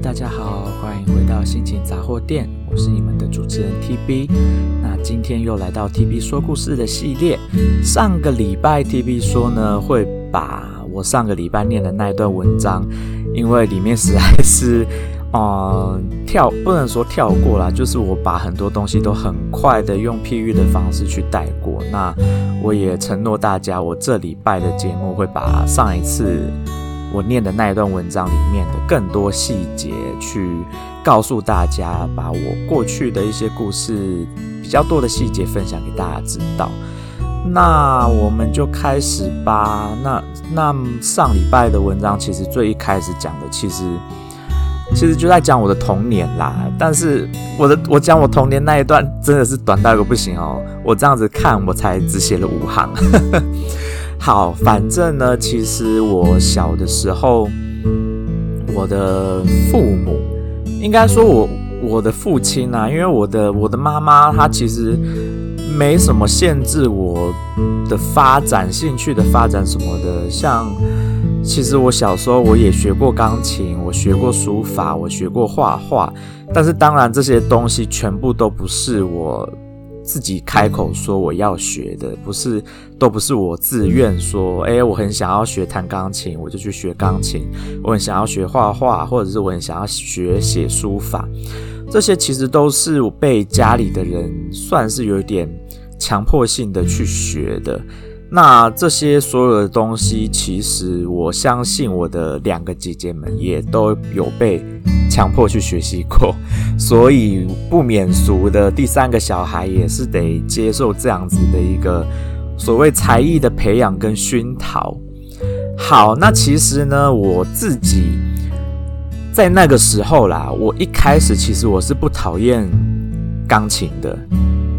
大家好，欢迎回到心情杂货店，我是你们的主持人 TB。那今天又来到 TB 说故事的系列。上个礼拜 TB 说呢，会把我上个礼拜念的那一段文章，因为里面实在是，呃，跳不能说跳过啦，就是我把很多东西都很快的用譬喻的方式去带过。那我也承诺大家，我这礼拜的节目会把上一次。我念的那一段文章里面的更多细节，去告诉大家，把我过去的一些故事比较多的细节分享给大家知道。那我们就开始吧。那那上礼拜的文章其实最一开始讲的，其实其实就在讲我的童年啦。但是我的我讲我童年那一段真的是短到一个不行哦。我这样子看，我才只写了五行。好，反正呢，其实我小的时候，我的父母，应该说我我的父亲啊，因为我的我的妈妈她其实没什么限制我的发展兴趣的发展什么的，像其实我小时候我也学过钢琴，我学过书法，我学过画画，但是当然这些东西全部都不是我。自己开口说我要学的，不是，都不是我自愿说，诶，我很想要学弹钢琴，我就去学钢琴；我很想要学画画，或者是我很想要学写书法，这些其实都是我被家里的人算是有点强迫性的去学的。那这些所有的东西，其实我相信我的两个姐姐们也都有被强迫去学习过，所以不免俗的第三个小孩也是得接受这样子的一个所谓才艺的培养跟熏陶。好，那其实呢，我自己在那个时候啦，我一开始其实我是不讨厌钢琴的，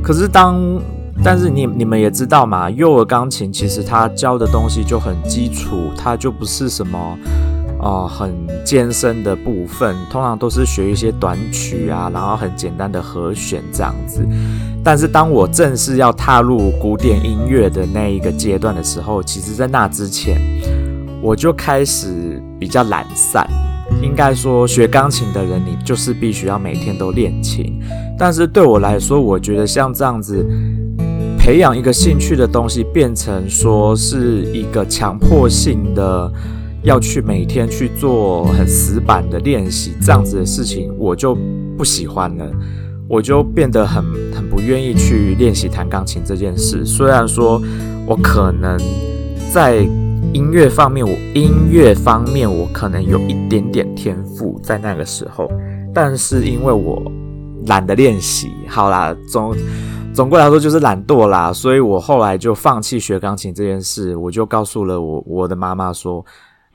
可是当但是你你们也知道嘛，幼儿钢琴其实它教的东西就很基础，它就不是什么哦、很艰深的部分，通常都是学一些短曲啊，然后很简单的和弦这样子。但是当我正式要踏入古典音乐的那一个阶段的时候，其实在那之前我就开始比较懒散。应该说，学钢琴的人，你就是必须要每天都练琴。但是对我来说，我觉得像这样子。培养一个兴趣的东西，变成说是一个强迫性的要去每天去做很死板的练习，这样子的事情我就不喜欢了，我就变得很很不愿意去练习弹钢琴这件事。虽然说我可能在音乐方面，我音乐方面我可能有一点点天赋在那个时候，但是因为我懒得练习，好啦，总。总归来说就是懒惰啦，所以我后来就放弃学钢琴这件事。我就告诉了我我的妈妈说：“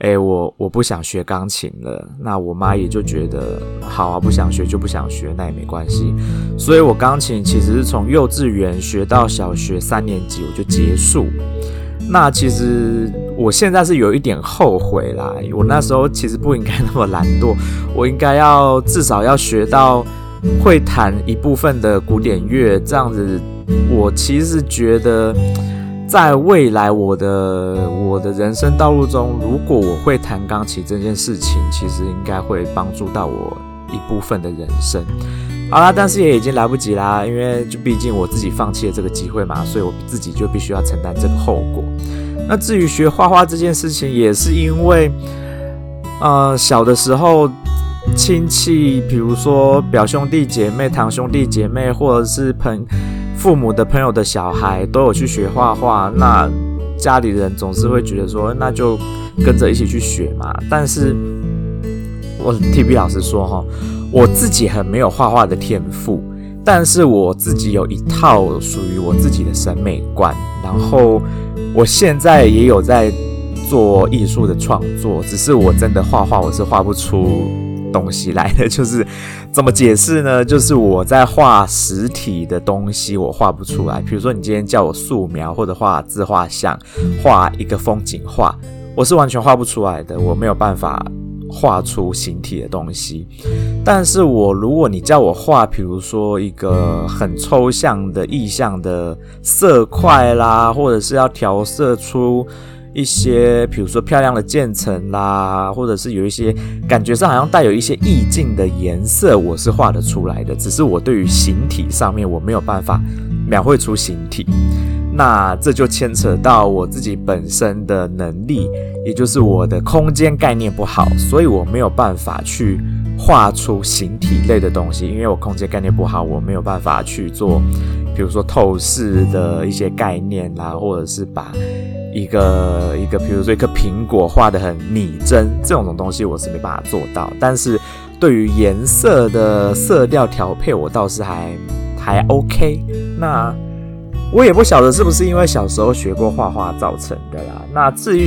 诶，我我不想学钢琴了。”那我妈也就觉得好啊，不想学就不想学，那也没关系。所以我钢琴其实是从幼稚园学到小学三年级我就结束。那其实我现在是有一点后悔啦，我那时候其实不应该那么懒惰，我应该要至少要学到。会弹一部分的古典乐，这样子，我其实觉得，在未来我的我的人生道路中，如果我会弹钢琴这件事情，其实应该会帮助到我一部分的人生。好啦，但是也已经来不及啦，因为就毕竟我自己放弃了这个机会嘛，所以我自己就必须要承担这个后果。那至于学画画这件事情，也是因为，呃，小的时候。亲戚，比如说表兄弟姐妹、堂兄弟姐妹，或者是朋父母的朋友的小孩，都有去学画画。那家里人总是会觉得说，那就跟着一起去学嘛。但是，我 TB 老师说哈，我自己很没有画画的天赋，但是我自己有一套属于我自己的审美观。然后，我现在也有在做艺术的创作，只是我真的画画，我是画不出。东西来的 就是怎么解释呢？就是我在画实体的东西，我画不出来。比如说，你今天叫我素描或者画自画像，画一个风景画，我是完全画不出来的。我没有办法画出形体的东西。但是我如果你叫我画，比如说一个很抽象的意象的色块啦，或者是要调色出。一些，比如说漂亮的渐层啦，或者是有一些感觉上好像带有一些意境的颜色，我是画得出来的。只是我对于形体上面我没有办法描绘出形体，那这就牵扯到我自己本身的能力，也就是我的空间概念不好，所以我没有办法去画出形体类的东西，因为我空间概念不好，我没有办法去做。比如说透视的一些概念啦，或者是把一个一个，比如说一颗苹果画得很拟真，这种东西我是没办法做到。但是对于颜色的色调调配，我倒是还还 OK。那我也不晓得是不是因为小时候学过画画造成的啦。那至于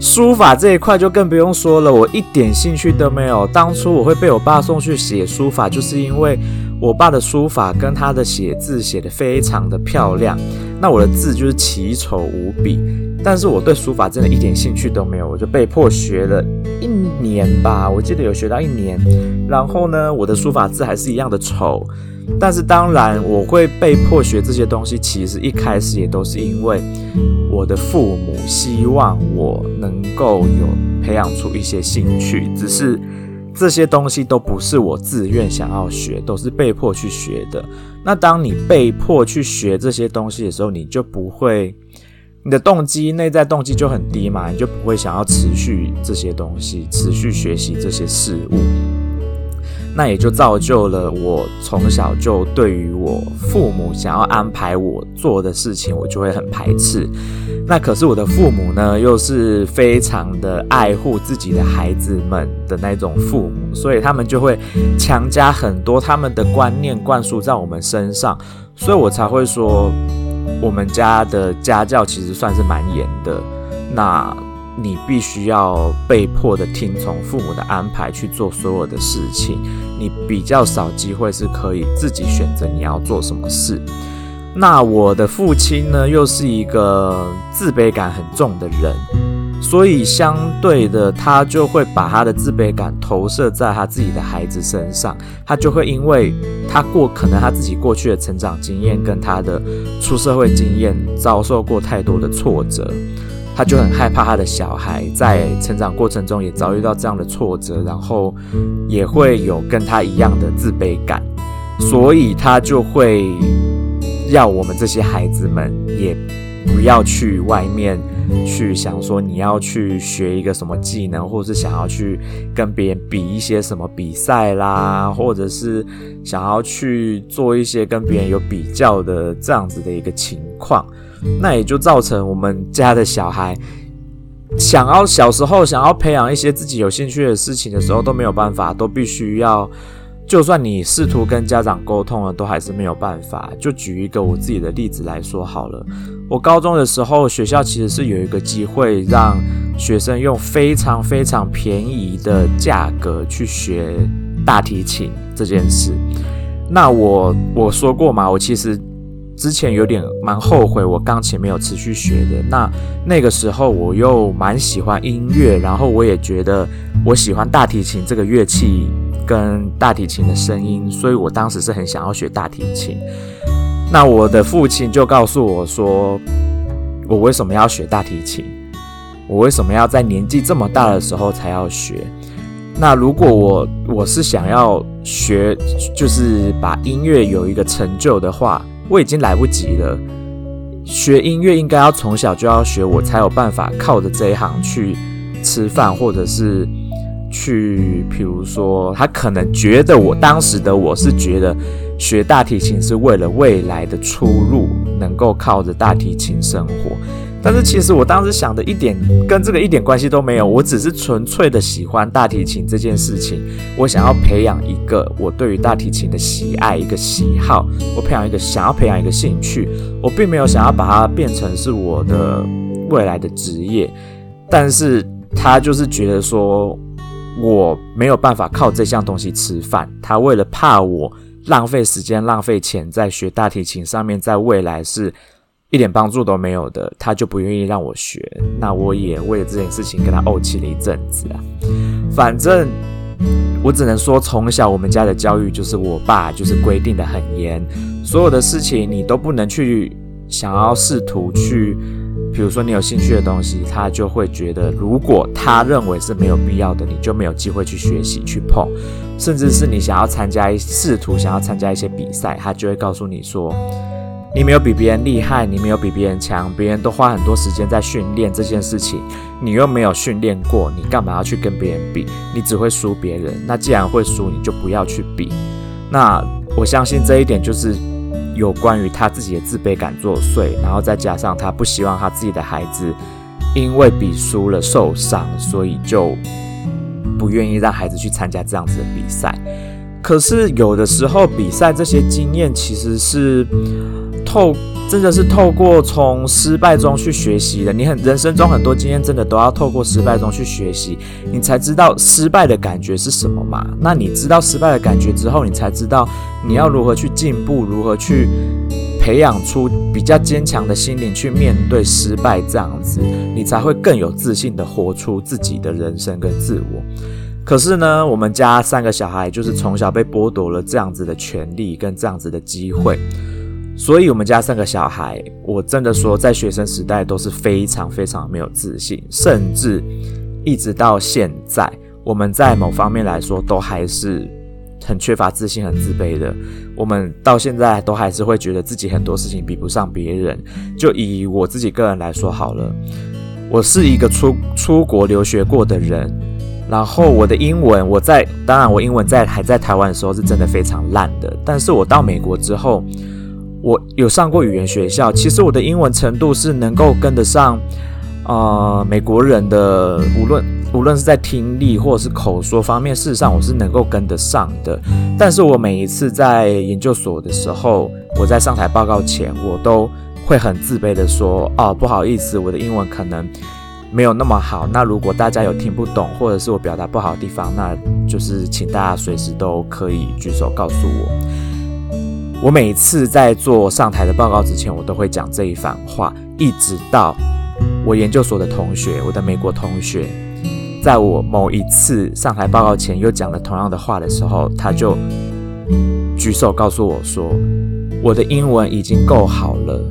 书法这一块，就更不用说了，我一点兴趣都没有。当初我会被我爸送去写书法，就是因为。我爸的书法跟他的写字写得非常的漂亮，那我的字就是奇丑无比，但是我对书法真的一点兴趣都没有，我就被迫学了一年吧，我记得有学到一年，然后呢，我的书法字还是一样的丑，但是当然我会被迫学这些东西，其实一开始也都是因为我的父母希望我能够有培养出一些兴趣，只是。这些东西都不是我自愿想要学，都是被迫去学的。那当你被迫去学这些东西的时候，你就不会，你的动机、内在动机就很低嘛，你就不会想要持续这些东西，持续学习这些事物。那也就造就了我从小就对于我父母想要安排我做的事情，我就会很排斥。那可是我的父母呢，又是非常的爱护自己的孩子们的那种父母，所以他们就会强加很多他们的观念灌输在我们身上，所以我才会说，我们家的家教其实算是蛮严的。那。你必须要被迫的听从父母的安排去做所有的事情，你比较少机会是可以自己选择你要做什么事。那我的父亲呢，又是一个自卑感很重的人，所以相对的，他就会把他的自卑感投射在他自己的孩子身上，他就会因为他过可能他自己过去的成长经验跟他的出社会经验遭受过太多的挫折。他就很害怕他的小孩在成长过程中也遭遇到这样的挫折，然后也会有跟他一样的自卑感，所以他就会要我们这些孩子们也不要去外面去想说你要去学一个什么技能，或者是想要去跟别人比一些什么比赛啦，或者是想要去做一些跟别人有比较的这样子的一个情况。那也就造成我们家的小孩想要小时候想要培养一些自己有兴趣的事情的时候都没有办法，都必须要，就算你试图跟家长沟通了，都还是没有办法。就举一个我自己的例子来说好了，我高中的时候学校其实是有一个机会让学生用非常非常便宜的价格去学大提琴这件事。那我我说过嘛，我其实。之前有点蛮后悔，我钢琴没有持续学的。那那个时候我又蛮喜欢音乐，然后我也觉得我喜欢大提琴这个乐器跟大提琴的声音，所以我当时是很想要学大提琴。那我的父亲就告诉我说，我为什么要学大提琴？我为什么要在年纪这么大的时候才要学？那如果我我是想要学，就是把音乐有一个成就的话。我已经来不及了。学音乐应该要从小就要学，我才有办法靠着这一行去吃饭，或者是去，比如说，他可能觉得我当时的我是觉得学大提琴是为了未来的出路，能够靠着大提琴生活。但是其实我当时想的一点跟这个一点关系都没有，我只是纯粹的喜欢大提琴这件事情，我想要培养一个我对于大提琴的喜爱，一个喜好，我培养一个想要培养一个兴趣，我并没有想要把它变成是我的未来的职业，但是他就是觉得说我没有办法靠这项东西吃饭，他为了怕我浪费时间浪费钱在学大提琴上面，在未来是。一点帮助都没有的，他就不愿意让我学。那我也为了这件事情跟他怄气了一阵子啊。反正我只能说，从小我们家的教育就是我爸就是规定的很严，所有的事情你都不能去想要试图去，比如说你有兴趣的东西，他就会觉得，如果他认为是没有必要的，你就没有机会去学习、去碰，甚至是你想要参加试图想要参加一些比赛，他就会告诉你说，你没有比别人厉害，你没有比别人强，别人都花很多时间在训练这件事情，你又没有训练过，你干嘛要去跟别人比？你只会输别人。那既然会输，你就不要去比。那我相信这一点就是。有关于他自己的自卑感作祟，然后再加上他不希望他自己的孩子因为比输了受伤，所以就不愿意让孩子去参加这样子的比赛。可是有的时候比赛这些经验其实是透。真的是透过从失败中去学习的。你很人生中很多经验，真的都要透过失败中去学习，你才知道失败的感觉是什么嘛？那你知道失败的感觉之后，你才知道你要如何去进步，如何去培养出比较坚强的心灵去面对失败，这样子你才会更有自信的活出自己的人生跟自我。可是呢，我们家三个小孩就是从小被剥夺了这样子的权利跟这样子的机会。所以，我们家三个小孩，我真的说，在学生时代都是非常非常没有自信，甚至一直到现在，我们在某方面来说都还是很缺乏自信、很自卑的。我们到现在都还是会觉得自己很多事情比不上别人。就以我自己个人来说好了，我是一个出出国留学过的人，然后我的英文，我在当然我英文在还在台湾的时候是真的非常烂的，但是我到美国之后。我有上过语言学校，其实我的英文程度是能够跟得上，呃，美国人的，无论无论是在听力或者是口说方面，事实上我是能够跟得上的。但是我每一次在研究所的时候，我在上台报告前，我都会很自卑的说：“哦，不好意思，我的英文可能没有那么好。那如果大家有听不懂，或者是我表达不好的地方，那就是请大家随时都可以举手告诉我。”我每次在做上台的报告之前，我都会讲这一番话，一直到我研究所的同学，我的美国同学，在我某一次上台报告前又讲了同样的话的时候，他就举手告诉我说：“我的英文已经够好了。”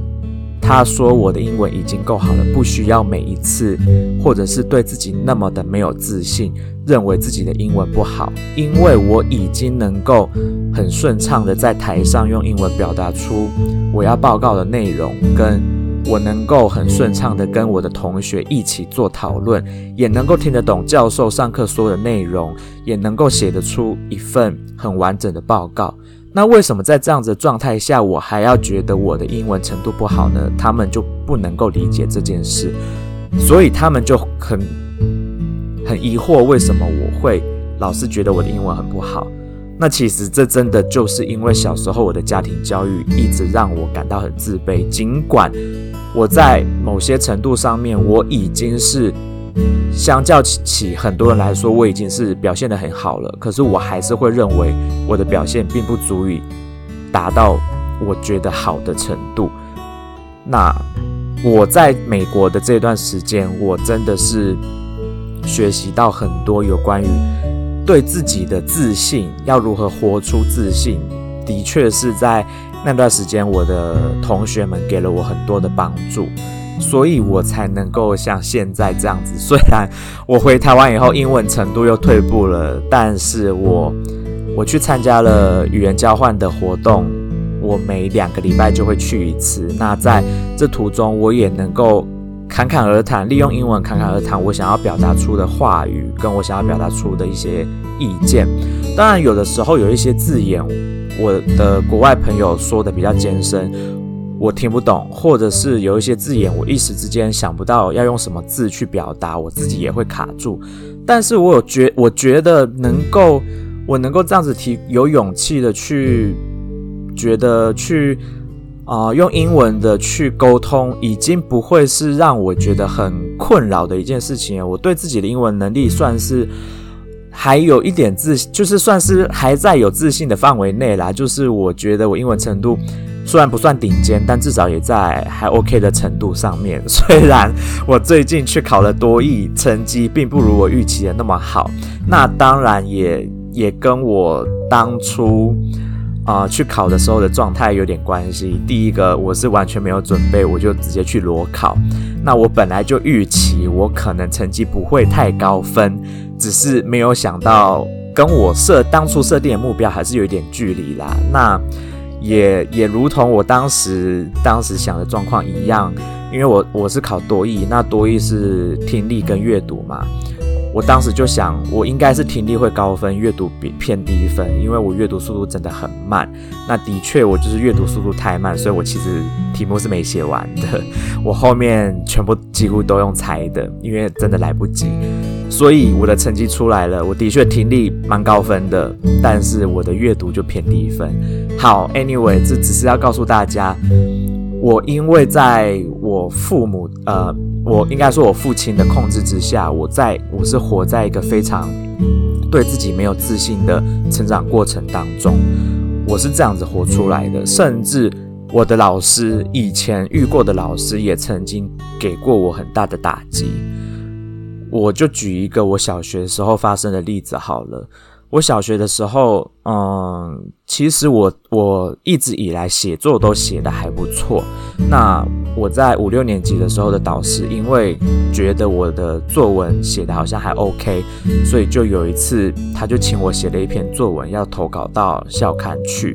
他说：“我的英文已经够好了，不需要每一次，或者是对自己那么的没有自信。”认为自己的英文不好，因为我已经能够很顺畅的在台上用英文表达出我要报告的内容，跟我能够很顺畅的跟我的同学一起做讨论，也能够听得懂教授上课说的内容，也能够写得出一份很完整的报告。那为什么在这样子的状态下，我还要觉得我的英文程度不好呢？他们就不能够理解这件事，所以他们就很。很疑惑，为什么我会老是觉得我的英文很不好？那其实这真的就是因为小时候我的家庭教育一直让我感到很自卑。尽管我在某些程度上面我已经是相较起很多人来说，我已经是表现得很好了，可是我还是会认为我的表现并不足以达到我觉得好的程度。那我在美国的这段时间，我真的是。学习到很多有关于对自己的自信，要如何活出自信，的确是在那段时间，我的同学们给了我很多的帮助，所以我才能够像现在这样子。虽然我回台湾以后英文程度又退步了，但是我我去参加了语言交换的活动，我每两个礼拜就会去一次。那在这途中，我也能够。侃侃而谈，利用英文侃侃而谈，我想要表达出的话语，跟我想要表达出的一些意见。当然，有的时候有一些字眼，我的国外朋友说的比较艰深，我听不懂，或者是有一些字眼，我一时之间想不到要用什么字去表达，我自己也会卡住。但是我有觉，我觉得能够，我能够这样子提，有勇气的去，觉得去。啊、用英文的去沟通，已经不会是让我觉得很困扰的一件事情。我对自己的英文能力算是还有一点自，就是算是还在有自信的范围内啦。就是我觉得我英文程度虽然不算顶尖，但至少也在还 OK 的程度上面。虽然我最近去考了多艺，成绩并不如我预期的那么好。那当然也也跟我当初。啊、去考的时候的状态有点关系。第一个，我是完全没有准备，我就直接去裸考。那我本来就预期我可能成绩不会太高分，只是没有想到跟我设当初设定的目标还是有一点距离啦。那也也如同我当时当时想的状况一样，因为我我是考多译，那多译是听力跟阅读嘛。我当时就想，我应该是听力会高分，阅读比偏低分，因为我阅读速度真的很慢。那的确，我就是阅读速度太慢，所以我其实题目是没写完的。我后面全部几乎都用猜的，因为真的来不及。所以我的成绩出来了，我的确听力蛮高分的，但是我的阅读就偏低分。好，Anyway，这只是要告诉大家，我因为在我父母呃。我应该说，我父亲的控制之下，我在我是活在一个非常对自己没有自信的成长过程当中，我是这样子活出来的。甚至我的老师以前遇过的老师也曾经给过我很大的打击。我就举一个我小学时候发生的例子好了。我小学的时候，嗯，其实我我一直以来写作都写得还不错。那我在五六年级的时候的导师，因为觉得我的作文写得好像还 OK，所以就有一次他就请我写了一篇作文要投稿到校刊去。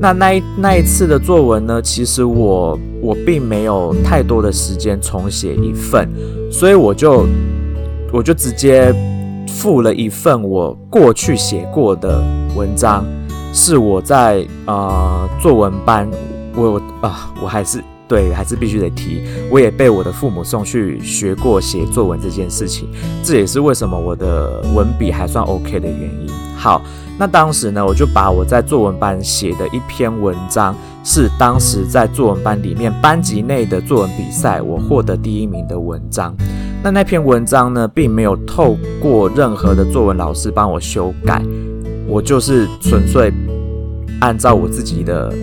那那一那一次的作文呢，其实我我并没有太多的时间重写一份，所以我就我就直接。附了一份我过去写过的文章，是我在呃作文班，我啊、我还是对，还是必须得提，我也被我的父母送去学过写作文这件事情，这也是为什么我的文笔还算 OK 的原因。好，那当时呢，我就把我在作文班写的一篇文章，是当时在作文班里面班级内的作文比赛，我获得第一名的文章。那那篇文章呢，并没有透过任何的作文老师帮我修改，我就是纯粹按照我自己的，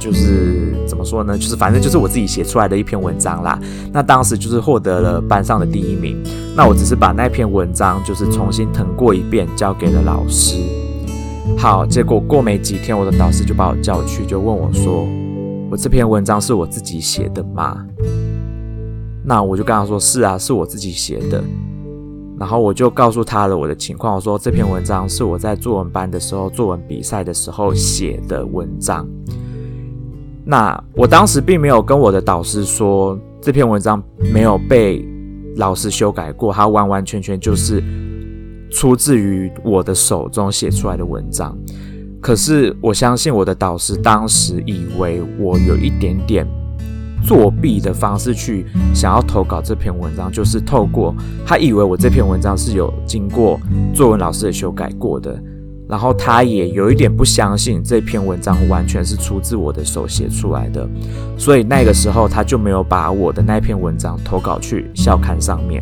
就是怎么说呢，就是反正就是我自己写出来的一篇文章啦。那当时就是获得了班上的第一名。那我只是把那篇文章就是重新誊过一遍，交给了老师。好，结果过没几天，我的导师就把我叫去，就问我说：“我这篇文章是我自己写的吗？”那我就跟他说：“是啊，是我自己写的。”然后我就告诉他了我的情况，我说这篇文章是我在作文班的时候，作文比赛的时候写的文章。那我当时并没有跟我的导师说这篇文章没有被老师修改过，它完完全全就是出自于我的手中写出来的文章。可是我相信我的导师当时以为我有一点点。作弊的方式去想要投稿这篇文章，就是透过他以为我这篇文章是有经过作文老师的修改过的，然后他也有一点不相信这篇文章完全是出自我的手写出来的，所以那个时候他就没有把我的那篇文章投稿去校刊上面。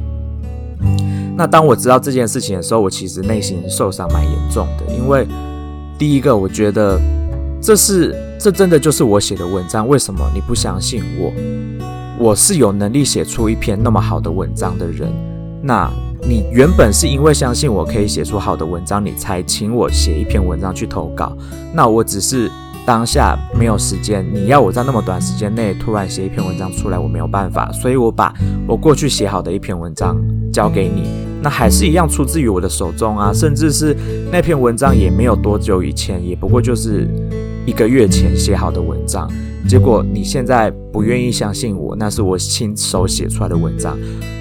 那当我知道这件事情的时候，我其实内心受伤蛮严重的，因为第一个我觉得这是。这真的就是我写的文章，为什么你不相信我？我是有能力写出一篇那么好的文章的人。那你原本是因为相信我可以写出好的文章，你才请我写一篇文章去投稿。那我只是当下没有时间，你要我在那么短时间内突然写一篇文章出来，我没有办法，所以我把我过去写好的一篇文章交给你，那还是一样出自于我的手中啊，甚至是那篇文章也没有多久以前，也不过就是。一个月前写好的文章，结果你现在不愿意相信我，那是我亲手写出来的文章，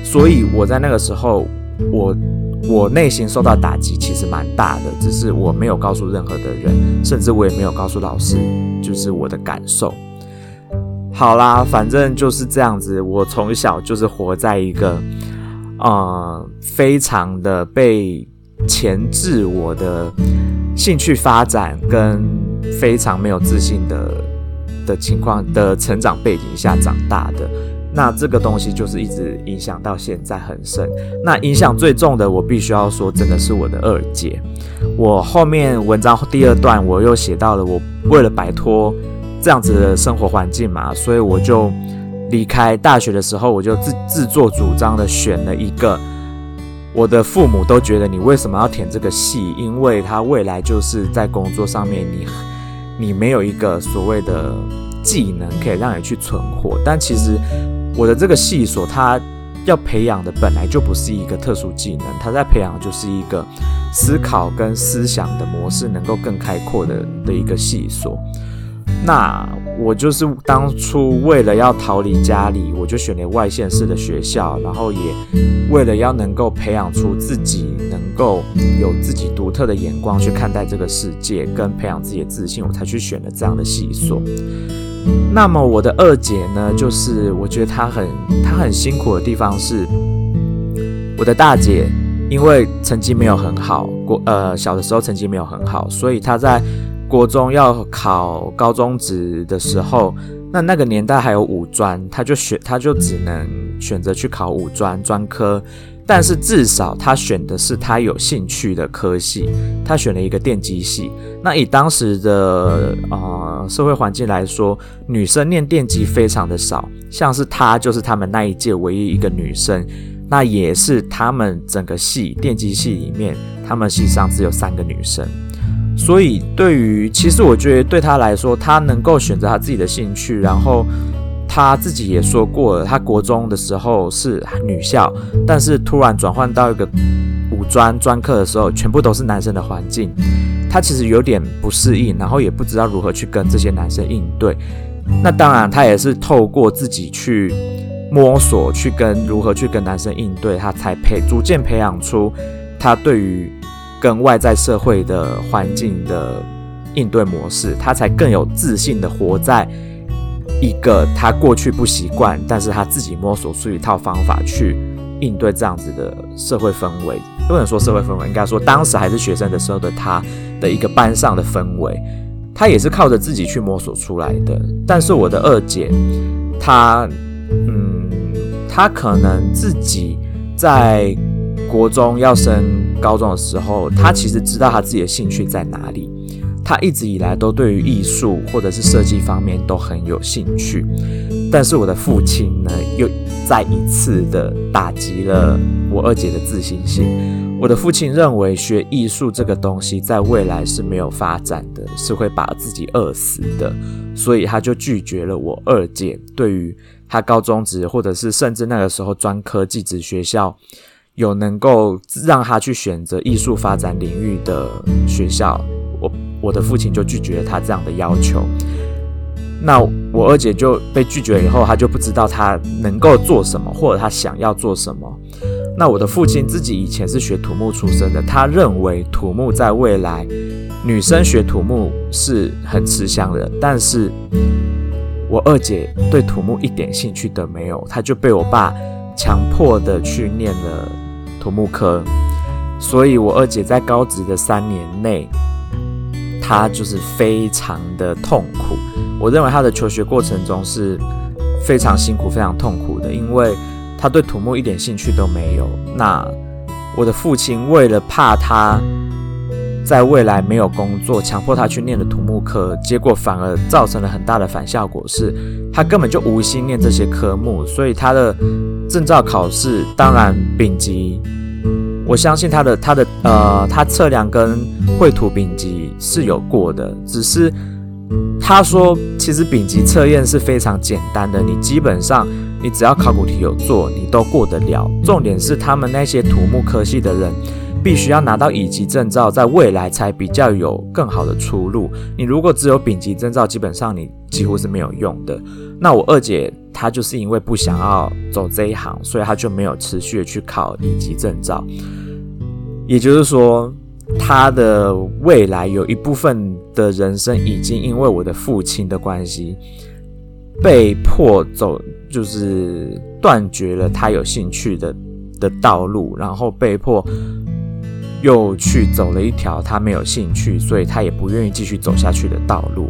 所以我在那个时候，我我内心受到打击其实蛮大的，只是我没有告诉任何的人，甚至我也没有告诉老师，就是我的感受。好啦，反正就是这样子，我从小就是活在一个，呃，非常的被钳制我的兴趣发展跟。非常没有自信的的情况的成长背景下长大的，那这个东西就是一直影响到现在很深。那影响最重的，我必须要说，真的是我的二姐。我后面文章第二段我又写到了，我为了摆脱这样子的生活环境嘛，所以我就离开大学的时候，我就自自作主张的选了一个。我的父母都觉得你为什么要填这个系？因为他未来就是在工作上面你，你没有一个所谓的技能可以让你去存活。但其实我的这个系所，它要培养的本来就不是一个特殊技能，它在培养就是一个思考跟思想的模式能够更开阔的的一个系所。那我就是当初为了要逃离家里，我就选了外县市的学校，然后也为了要能够培养出自己能够有自己独特的眼光去看待这个世界，跟培养自己的自信，我才去选了这样的系所。那么我的二姐呢，就是我觉得她很她很辛苦的地方是，我的大姐因为成绩没有很好，过呃小的时候成绩没有很好，所以她在。国中要考高中职的时候，那那个年代还有五专，他就选，他就只能选择去考五专专科。但是至少他选的是他有兴趣的科系，他选了一个电机系。那以当时的呃社会环境来说，女生念电机非常的少，像是她就是他们那一届唯一一个女生，那也是他们整个系电机系里面，他们系上只有三个女生。所以，对于其实我觉得对他来说，他能够选择他自己的兴趣，然后他自己也说过了，他国中的时候是女校，但是突然转换到一个五专专科的时候，全部都是男生的环境，他其实有点不适应，然后也不知道如何去跟这些男生应对。那当然，他也是透过自己去摸索，去跟如何去跟男生应对，他才培逐渐培养出他对于。跟外在社会的环境的应对模式，他才更有自信的活在一个他过去不习惯，但是他自己摸索出一套方法去应对这样子的社会氛围。不能说社会氛围，应该说当时还是学生的时候的他的一个班上的氛围，他也是靠着自己去摸索出来的。但是我的二姐，她，嗯，她可能自己在。国中要升高中的时候，他其实知道他自己的兴趣在哪里。他一直以来都对于艺术或者是设计方面都很有兴趣。但是我的父亲呢，又再一次的打击了我二姐的自信心。我的父亲认为学艺术这个东西在未来是没有发展的，是会把自己饿死的，所以他就拒绝了我二姐对于他高中职或者是甚至那个时候专科技职学校。有能够让他去选择艺术发展领域的学校，我我的父亲就拒绝了他这样的要求。那我二姐就被拒绝以后，他就不知道他能够做什么，或者他想要做什么。那我的父亲自己以前是学土木出身的，他认为土木在未来女生学土木是很吃香的，但是我二姐对土木一点兴趣都没有，他就被我爸强迫的去念了。土木科，所以我二姐在高职的三年内，她就是非常的痛苦。我认为她的求学过程中是非常辛苦、非常痛苦的，因为她对土木一点兴趣都没有。那我的父亲为了怕她在未来没有工作，强迫他去念的土木科，结果反而造成了很大的反效果，是他根本就无心念这些科目，所以他的。证照考试当然丙级，我相信他的他的呃，他测量跟绘图丙级是有过的，只是他说其实丙级测验是非常简单的，你基本上你只要考古题有做，你都过得了。重点是他们那些土木科系的人必须要拿到乙级证照，在未来才比较有更好的出路。你如果只有丙级证照，基本上你几乎是没有用的。那我二姐。她就是因为不想要走这一行，所以她就没有持续的去考乙级证照。也就是说，她的未来有一部分的人生已经因为我的父亲的关系被迫走，就是断绝了她有兴趣的的道路，然后被迫又去走了一条他没有兴趣，所以他也不愿意继续走下去的道路。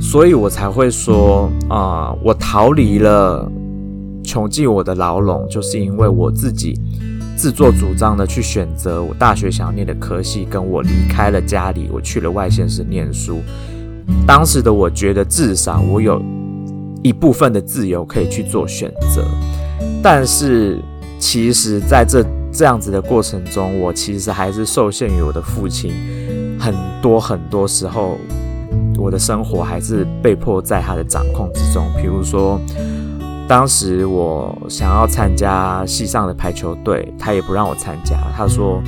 所以我才会说啊、我逃离了穷尽我的牢笼，就是因为我自己自作主张的去选择我大学想要念的科系，跟我离开了家里，我去了外县市念书。当时的我觉得至少我有一部分的自由可以去做选择，但是其实在这这样子的过程中，我其实还是受限于我的父亲，很多很多时候。我的生活还是被迫在他的掌控之中。比如说，当时我想要参加系上的排球队，他也不让我参加。他说，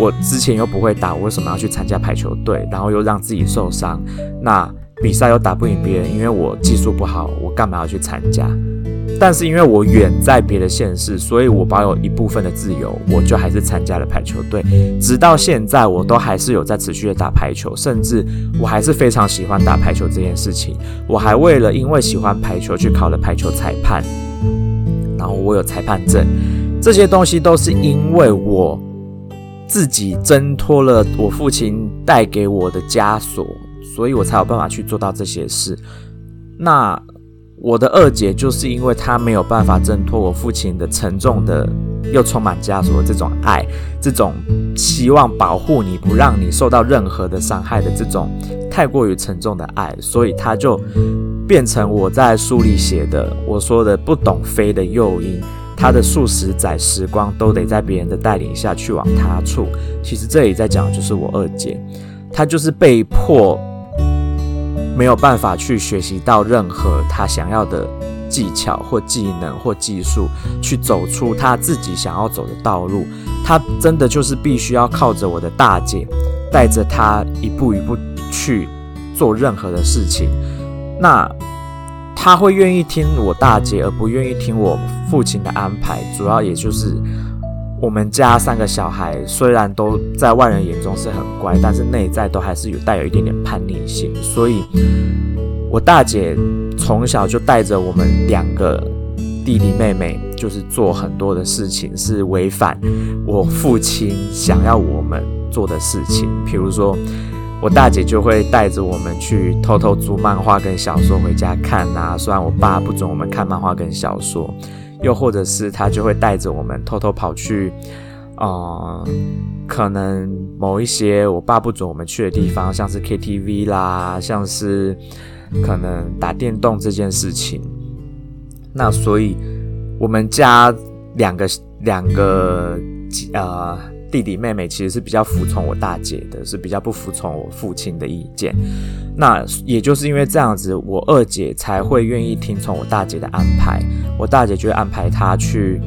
我之前又不会打，我为什么要去参加排球队？然后又让自己受伤，那比赛又打不赢别人，因为我技术不好，我干嘛要去参加？但是因为我远在别的县市，所以我保有一部分的自由，我就还是参加了排球队。直到现在，我都还是有在持续的打排球，甚至我还是非常喜欢打排球这件事情。我还为了因为喜欢排球去考了排球裁判，然后我有裁判证。这些东西都是因为我自己挣脱了我父亲带给我的枷锁，所以我才有办法去做到这些事。那。我的二姐就是因为她没有办法挣脱我父亲的沉重的又充满枷锁的这种爱，这种希望保护你不让你受到任何的伤害的这种太过于沉重的爱，所以她就变成我在书里写的我说的不懂飞的诱因，她的数十载时光都得在别人的带领下去往他处。其实这里在讲的就是我二姐，她就是被迫。没有办法去学习到任何他想要的技巧或技能或技术，去走出他自己想要走的道路。他真的就是必须要靠着我的大姐，带着他一步一步去做任何的事情。那他会愿意听我大姐，而不愿意听我父亲的安排，主要也就是。我们家三个小孩虽然都在外人眼中是很乖，但是内在都还是有带有一点点叛逆性。所以，我大姐从小就带着我们两个弟弟妹妹，就是做很多的事情是违反我父亲想要我们做的事情。比如说，我大姐就会带着我们去偷偷租漫画跟小说回家看啊，虽然我爸不准我们看漫画跟小说。又或者是他就会带着我们偷偷跑去，呃，可能某一些我爸不准我们去的地方，像是 KTV 啦，像是可能打电动这件事情。那所以我们家两个两个呃弟弟妹妹其实是比较服从我大姐的，是比较不服从我父亲的意见。那也就是因为这样子，我二姐才会愿意听从我大姐的安排。我大姐就会安排她去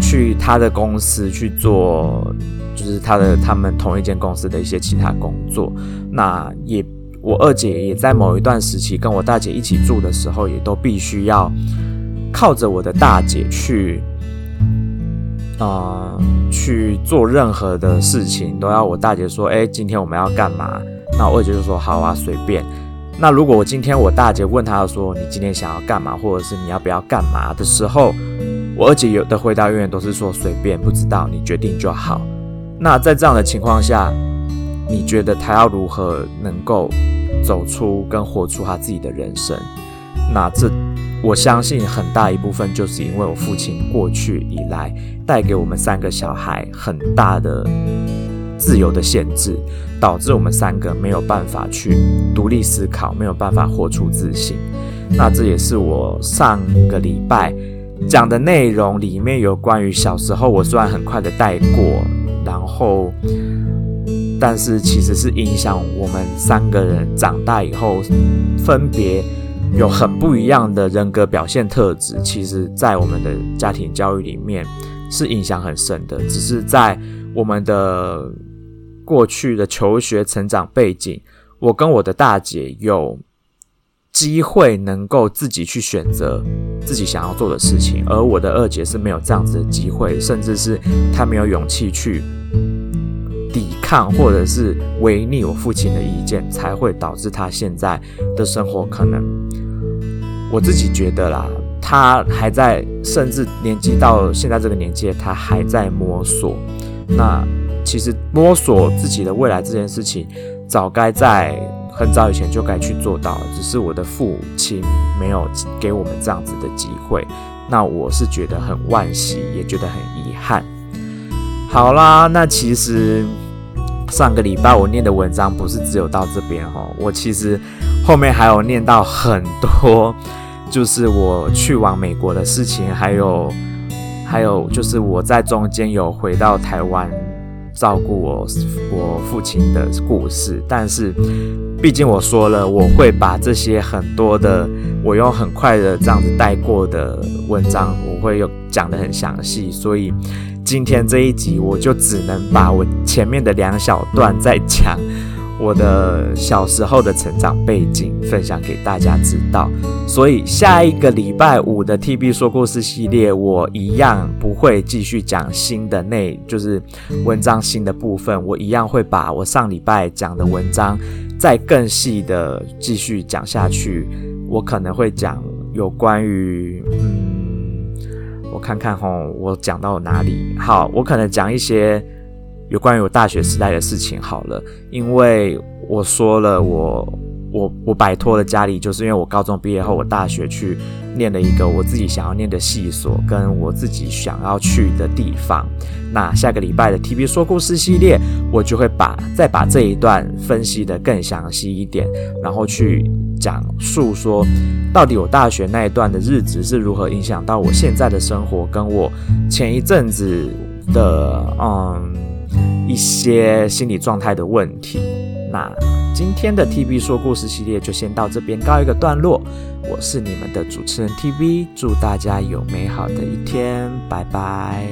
去她的公司去做，就是她的他们同一间公司的一些其他工作。那也我二姐也在某一段时期跟我大姐一起住的时候，也都必须要靠着我的大姐去，呃，去做任何的事情，都要我大姐说：“哎，今天我们要干嘛？”那我二姐就说好啊，随便。那如果我今天我大姐问她说，你今天想要干嘛，或者是你要不要干嘛的时候，我二姐有的回答永远都是说随便，不知道，你决定就好。那在这样的情况下，你觉得她要如何能够走出跟活出她自己的人生？那这我相信很大一部分就是因为我父亲过去以来带给我们三个小孩很大的。自由的限制，导致我们三个没有办法去独立思考，没有办法活出自信。那这也是我上个礼拜讲的内容里面有关于小时候，我虽然很快的带过，然后，但是其实是影响我们三个人长大以后，分别有很不一样的人格表现特质。其实，在我们的家庭教育里面是影响很深的，只是在我们的。过去的求学成长背景，我跟我的大姐有机会能够自己去选择自己想要做的事情，而我的二姐是没有这样子的机会，甚至是她没有勇气去抗或者是违逆我父亲的意见，才会导致他现在的生活可能，我自己觉得啦，他还在，甚至年纪到现在这个年纪，他还在摸索。那。其实摸索自己的未来这件事情，早该在很早以前就该去做到，只是我的父亲没有给我们这样子的机会。那我是觉得很惋惜，也觉得很遗憾。好啦，那其实上个礼拜我念的文章不是只有到这边哦，我其实后面还有念到很多，就是我去往美国的事情，还有还有就是我在中间有回到台湾。照顾我我父亲的故事。但是，毕竟我说了，我会把这些很多的我用很快的这样子带过的文章，我会有讲得很详细。所以今天这一集，我就只能把我前面的两小段再讲。我的小时候的成长背景分享给大家知道，所以下一个礼拜五的 TB 说故事系列，我一样不会继续讲新的内，就是文章新的部分，我一样会把我上礼拜讲的文章再更细的继续讲下去。我可能会讲有关于，嗯，我看看吼，我讲到哪里？好，我可能讲一些。有关于我大学时代的事情好了，因为我说了我，我我摆脱了家里，就是因为我高中毕业后，我大学去念了一个我自己想要念的系所，跟我自己想要去的地方。那下个礼拜的 TB 说故事系列，我就会把再把这一段分析得更详细一点，然后去讲述说，到底我大学那一段的日子是如何影响到我现在的生活，跟我前一阵子的嗯。一些心理状态的问题。那今天的 TB 说故事系列就先到这边告一个段落。我是你们的主持人 TB，祝大家有美好的一天，拜拜。